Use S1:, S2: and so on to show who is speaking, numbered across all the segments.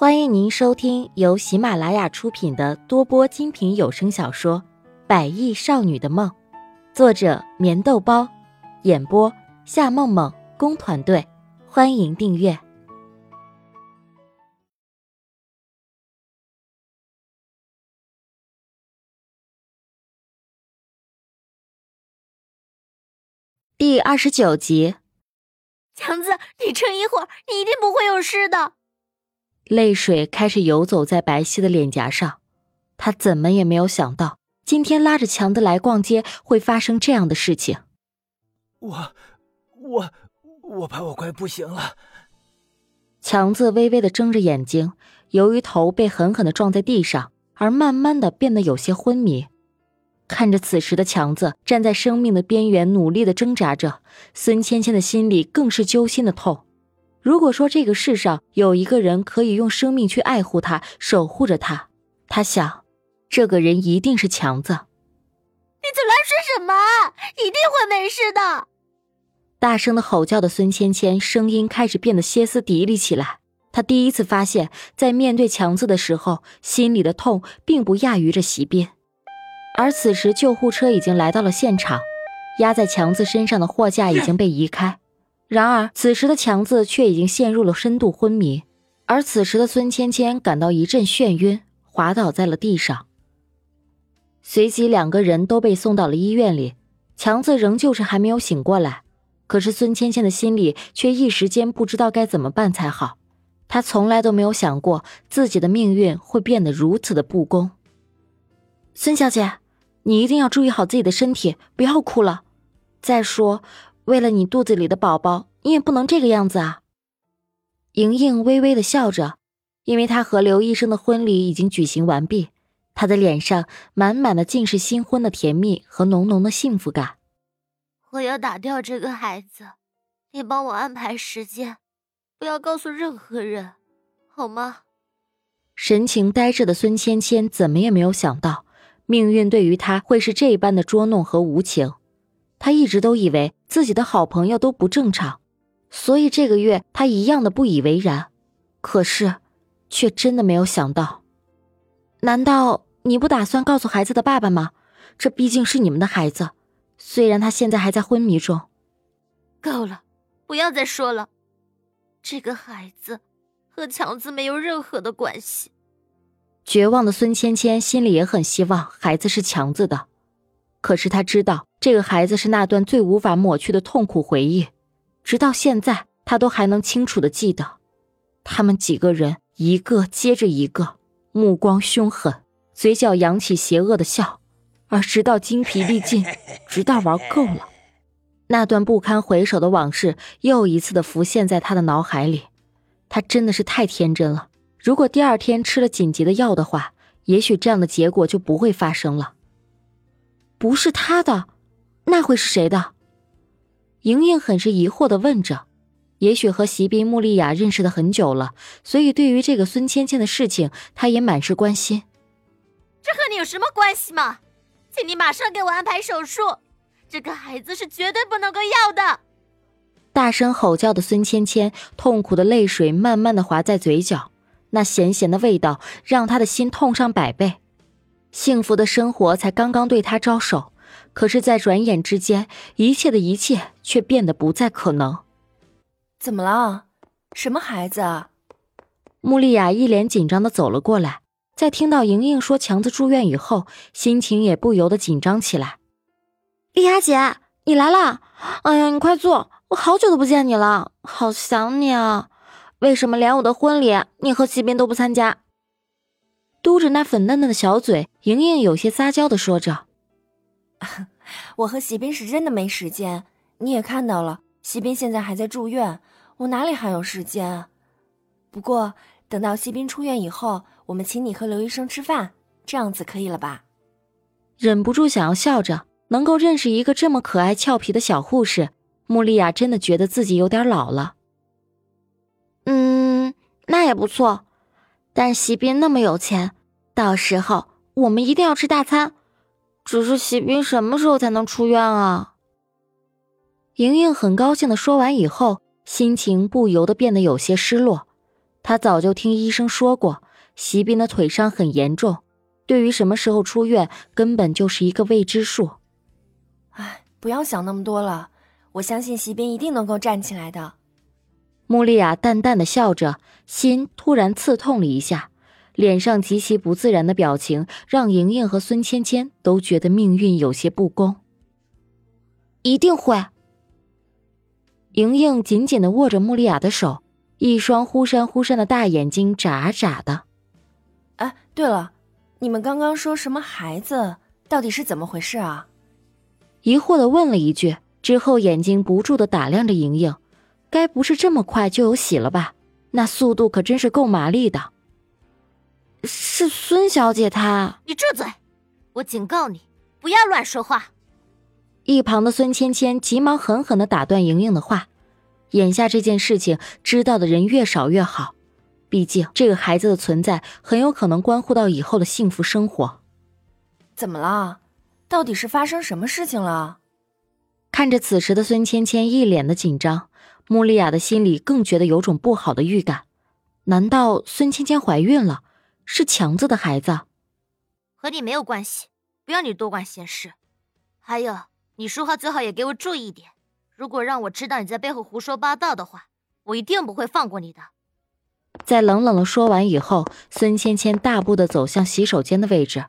S1: 欢迎您收听由喜马拉雅出品的多播精品有声小说《百亿少女的梦》，作者：棉豆包，演播：夏梦梦工团队。欢迎订阅第二十九集。
S2: 强子，你撑一会儿，你一定不会有事的。
S1: 泪水开始游走在白皙的脸颊上，他怎么也没有想到，今天拉着强子来逛街会发生这样的事情。
S3: 我，我，我怕我快不行了。
S1: 强子微微的睁着眼睛，由于头被狠狠的撞在地上，而慢慢的变得有些昏迷。看着此时的强子站在生命的边缘，努力的挣扎着，孙芊芊的心里更是揪心的痛。如果说这个世上有一个人可以用生命去爱护他、守护着他，他想，这个人一定是强子。
S2: 你在乱说什么？一定会没事的！
S1: 大声的吼叫的孙芊芊声音开始变得歇斯底里起来。她第一次发现，在面对强子的时候，心里的痛并不亚于这席斌。而此时，救护车已经来到了现场，压在强子身上的货架已经被移开。然而，此时的强子却已经陷入了深度昏迷，而此时的孙芊芊感到一阵眩晕，滑倒在了地上。随即，两个人都被送到了医院里，强子仍旧是还没有醒过来。可是，孙芊芊的心里却一时间不知道该怎么办才好。她从来都没有想过自己的命运会变得如此的不公。孙小姐，你一定要注意好自己的身体，不要哭了。再说。为了你肚子里的宝宝，你也不能这个样子啊！莹莹微微的笑着，因为她和刘医生的婚礼已经举行完毕，她的脸上满满的尽是新婚的甜蜜和浓浓的幸福感。
S2: 我要打掉这个孩子，你帮我安排时间，不要告诉任何人，好吗？
S1: 神情呆滞的孙芊芊怎么也没有想到，命运对于她会是这般的捉弄和无情。他一直都以为自己的好朋友都不正常，所以这个月他一样的不以为然。可是，却真的没有想到。难道你不打算告诉孩子的爸爸吗？这毕竟是你们的孩子，虽然他现在还在昏迷中。
S2: 够了，不要再说了。这个孩子和强子没有任何的关系。
S1: 绝望的孙芊芊心里也很希望孩子是强子的，可是他知道。这个孩子是那段最无法抹去的痛苦回忆，直到现在，他都还能清楚的记得。他们几个人一个接着一个，目光凶狠，嘴角扬起邪恶的笑，而直到精疲力尽，直到玩够了，那段不堪回首的往事又一次的浮现在他的脑海里。他真的是太天真了。如果第二天吃了紧急的药的话，也许这样的结果就不会发生了。不是他的。那会是谁的？莹莹很是疑惑的问着。也许和席斌、穆丽雅认识的很久了，所以对于这个孙芊芊的事情，她也满是关心。
S2: 这和你有什么关系吗？请你马上给我安排手术，这个孩子是绝对不能够要的！
S1: 大声吼叫的孙芊芊，痛苦的泪水慢慢的滑在嘴角，那咸咸的味道让她的心痛上百倍。幸福的生活才刚刚对她招手。可是，在转眼之间，一切的一切却变得不再可能。
S4: 怎么了？什么孩子啊？
S1: 穆丽雅一脸紧张的走了过来，在听到莹莹说强子住院以后，心情也不由得紧张起来。
S5: 丽雅姐，你来了！哎呀，你快坐，我好久都不见你了，好想你啊！为什么连我的婚礼你和齐斌都不参加？
S1: 嘟着那粉嫩嫩的小嘴，莹莹有些撒娇的说着。
S4: 我和席斌是真的没时间，你也看到了，席斌现在还在住院，我哪里还有时间？不过等到席斌出院以后，我们请你和刘医生吃饭，这样子可以了吧？
S1: 忍不住想要笑着，能够认识一个这么可爱俏皮的小护士，穆丽亚真的觉得自己有点老了。
S5: 嗯，那也不错，但席斌那么有钱，到时候我们一定要吃大餐。只是席斌什么时候才能出院啊？
S1: 莹莹很高兴的说完以后，心情不由得变得有些失落。她早就听医生说过，席斌的腿伤很严重，对于什么时候出院，根本就是一个未知数。
S4: 哎，不要想那么多了，我相信席斌一定能够站起来的。
S1: 穆丽亚淡淡的笑着，心突然刺痛了一下，脸上极其不自然的表情让莹莹和孙芊芊都觉得命运有些不公。
S5: 一定会。
S1: 莹莹紧紧的握着穆丽亚的手，一双忽闪忽闪的大眼睛眨眨的。
S4: 哎，对了，你们刚刚说什么孩子？到底是怎么回事啊？
S1: 疑惑的问了一句，之后眼睛不住的打量着莹莹。该不是这么快就有喜了吧？那速度可真是够麻利的。
S5: 是孙小姐她。
S2: 你住嘴！我警告你，不要乱说话。
S1: 一旁的孙芊芊急忙狠狠的打断莹莹的话。眼下这件事情知道的人越少越好，毕竟这个孩子的存在很有可能关乎到以后的幸福生活。
S4: 怎么了？到底是发生什么事情了？
S1: 看着此时的孙芊芊一脸的紧张。穆丽亚的心里更觉得有种不好的预感，难道孙芊芊怀孕了，是强子的孩子？
S2: 和你没有关系，不要你多管闲事。还有，你说话最好也给我注意一点。如果让我知道你在背后胡说八道的话，我一定不会放过你的。
S1: 在冷冷的说完以后，孙芊芊大步的走向洗手间的位置。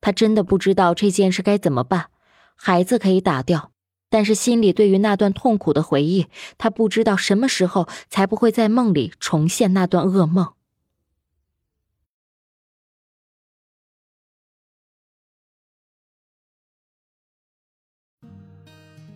S1: 她真的不知道这件事该怎么办，孩子可以打掉。但是心里对于那段痛苦的回忆，她不知道什么时候才不会在梦里重现那段噩梦。